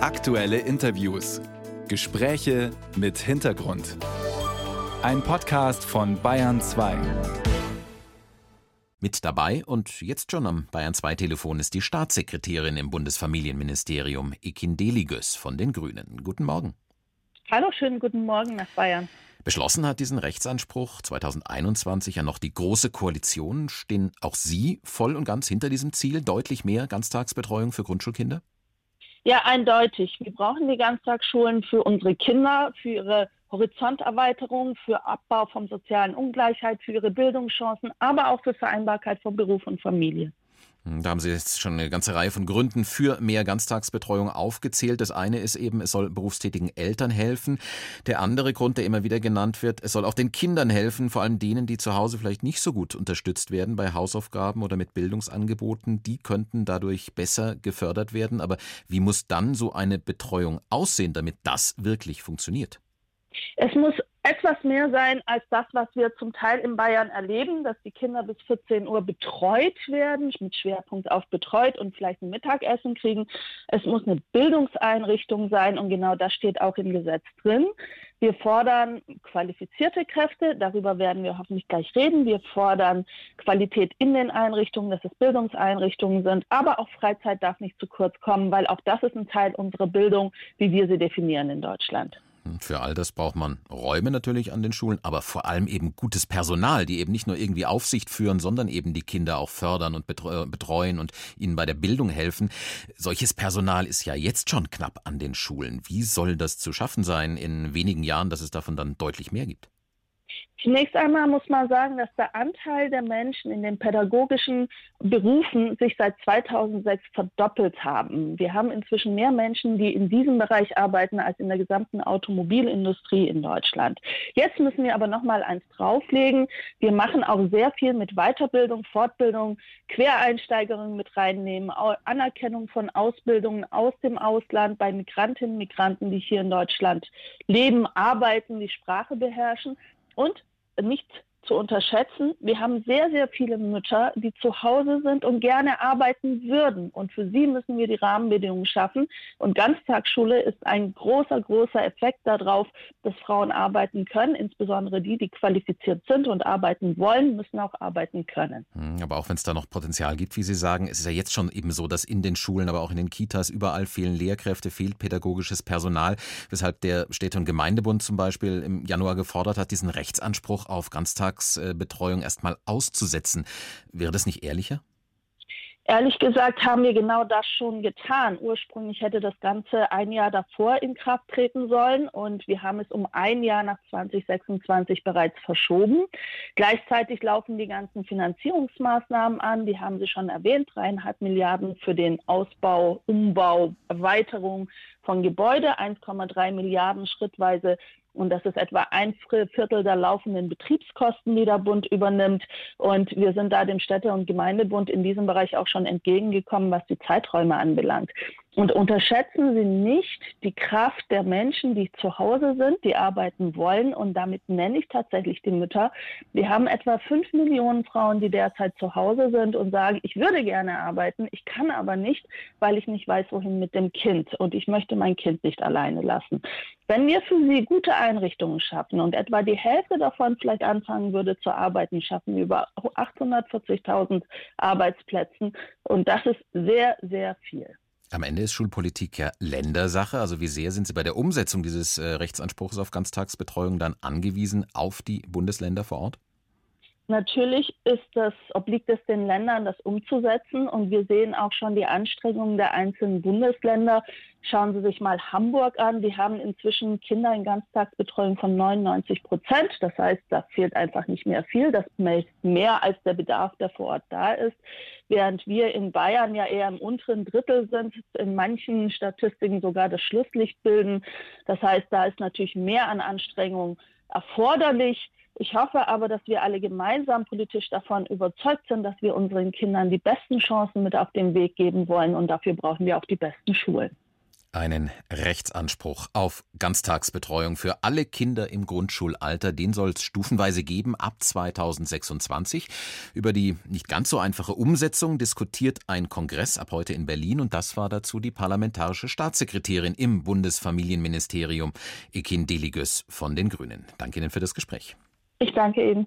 Aktuelle Interviews. Gespräche mit Hintergrund. Ein Podcast von Bayern 2. Mit dabei und jetzt schon am Bayern 2 Telefon ist die Staatssekretärin im Bundesfamilienministerium Ekin Deligös von den Grünen. Guten Morgen. Hallo, schönen guten Morgen nach Bayern. Beschlossen hat diesen Rechtsanspruch 2021 ja noch die Große Koalition. Stehen auch Sie voll und ganz hinter diesem Ziel, deutlich mehr Ganztagsbetreuung für Grundschulkinder? Ja, eindeutig. Wir brauchen die Ganztagsschulen für unsere Kinder, für ihre Horizonterweiterung, für Abbau von sozialen Ungleichheit, für ihre Bildungschancen, aber auch für Vereinbarkeit von Beruf und Familie. Hm, da haben Sie jetzt schon eine ganze Reihe von Gründen für mehr Ganztagsbetreuung aufgezählt. Das eine ist eben, es soll berufstätigen Eltern helfen. Der andere Grund, der immer wieder genannt wird, es soll auch den Kindern helfen, vor allem denen, die zu Hause vielleicht nicht so gut unterstützt werden bei Hausaufgaben oder mit Bildungsangeboten. Die könnten dadurch besser gefördert werden. Aber wie muss dann so eine Betreuung aussehen, damit das wirklich funktioniert? Es muss etwas mehr sein als das, was wir zum Teil in Bayern erleben, dass die Kinder bis 14 Uhr betreut werden, mit Schwerpunkt auf betreut und vielleicht ein Mittagessen kriegen. Es muss eine Bildungseinrichtung sein und genau das steht auch im Gesetz drin. Wir fordern qualifizierte Kräfte, darüber werden wir hoffentlich gleich reden. Wir fordern Qualität in den Einrichtungen, dass es Bildungseinrichtungen sind, aber auch Freizeit darf nicht zu kurz kommen, weil auch das ist ein Teil unserer Bildung, wie wir sie definieren in Deutschland. Für all das braucht man Räume natürlich an den Schulen, aber vor allem eben gutes Personal, die eben nicht nur irgendwie Aufsicht führen, sondern eben die Kinder auch fördern und betreuen und ihnen bei der Bildung helfen. Solches Personal ist ja jetzt schon knapp an den Schulen. Wie soll das zu schaffen sein in wenigen Jahren, dass es davon dann deutlich mehr gibt? Zunächst einmal muss man sagen, dass der Anteil der Menschen in den pädagogischen Berufen sich seit 2006 verdoppelt haben. Wir haben inzwischen mehr Menschen, die in diesem Bereich arbeiten, als in der gesamten Automobilindustrie in Deutschland. Jetzt müssen wir aber noch mal eins drauflegen. Wir machen auch sehr viel mit Weiterbildung, Fortbildung, Quereinsteigerinnen mit reinnehmen, Anerkennung von Ausbildungen aus dem Ausland bei Migrantinnen Migranten, die hier in Deutschland leben, arbeiten, die Sprache beherrschen. Und nicht zu unterschätzen. Wir haben sehr, sehr viele Mütter, die zu Hause sind und gerne arbeiten würden. Und für sie müssen wir die Rahmenbedingungen schaffen. Und Ganztagsschule ist ein großer, großer Effekt darauf, dass Frauen arbeiten können. Insbesondere die, die qualifiziert sind und arbeiten wollen, müssen auch arbeiten können. Hm, aber auch wenn es da noch Potenzial gibt, wie Sie sagen, es ist ja jetzt schon eben so, dass in den Schulen, aber auch in den Kitas überall fehlen Lehrkräfte, fehlt pädagogisches Personal, weshalb der Städte- und Gemeindebund zum Beispiel im Januar gefordert hat, diesen Rechtsanspruch auf Ganztags Ganztagsbetreuung erstmal auszusetzen. Wäre das nicht ehrlicher? Ehrlich gesagt haben wir genau das schon getan. Ursprünglich hätte das Ganze ein Jahr davor in Kraft treten sollen und wir haben es um ein Jahr nach 2026 bereits verschoben. Gleichzeitig laufen die ganzen Finanzierungsmaßnahmen an. Die haben Sie schon erwähnt, dreieinhalb Milliarden für den Ausbau, Umbau, Erweiterung von Gebäude, 1,3 Milliarden schrittweise und das ist etwa ein Viertel der laufenden Betriebskosten, die der Bund übernimmt. Und wir sind da dem Städte- und Gemeindebund in diesem Bereich auch schon entgegengekommen, was die Zeiträume anbelangt. Und unterschätzen Sie nicht die Kraft der Menschen, die zu Hause sind, die arbeiten wollen. Und damit nenne ich tatsächlich die Mütter. Wir haben etwa fünf Millionen Frauen, die derzeit zu Hause sind und sagen, ich würde gerne arbeiten, ich kann aber nicht, weil ich nicht weiß, wohin mit dem Kind. Und ich möchte mein Kind nicht alleine lassen. Wenn wir für sie gute Einrichtungen schaffen und etwa die Hälfte davon vielleicht anfangen würde zu arbeiten, schaffen wir über 840.000 Arbeitsplätze. Und das ist sehr, sehr viel. Am Ende ist Schulpolitik ja Ländersache. Also wie sehr sind Sie bei der Umsetzung dieses äh, Rechtsanspruchs auf Ganztagsbetreuung dann angewiesen auf die Bundesländer vor Ort? Natürlich ist das, obliegt es den Ländern, das umzusetzen. Und wir sehen auch schon die Anstrengungen der einzelnen Bundesländer. Schauen Sie sich mal Hamburg an. Die haben inzwischen Kinder in Ganztagsbetreuung von 99 Prozent. Das heißt, da fehlt einfach nicht mehr viel. Das ist mehr als der Bedarf, der vor Ort da ist. Während wir in Bayern ja eher im unteren Drittel sind, in manchen Statistiken sogar das Schlusslicht bilden. Das heißt, da ist natürlich mehr an Anstrengung erforderlich. Ich hoffe aber, dass wir alle gemeinsam politisch davon überzeugt sind, dass wir unseren Kindern die besten Chancen mit auf den Weg geben wollen und dafür brauchen wir auch die besten Schulen. Einen Rechtsanspruch auf Ganztagsbetreuung für alle Kinder im Grundschulalter, den soll es stufenweise geben ab 2026. Über die nicht ganz so einfache Umsetzung diskutiert ein Kongress ab heute in Berlin und das war dazu die parlamentarische Staatssekretärin im Bundesfamilienministerium, Ekin Deligös von den Grünen. Danke Ihnen für das Gespräch. Ich danke Ihnen.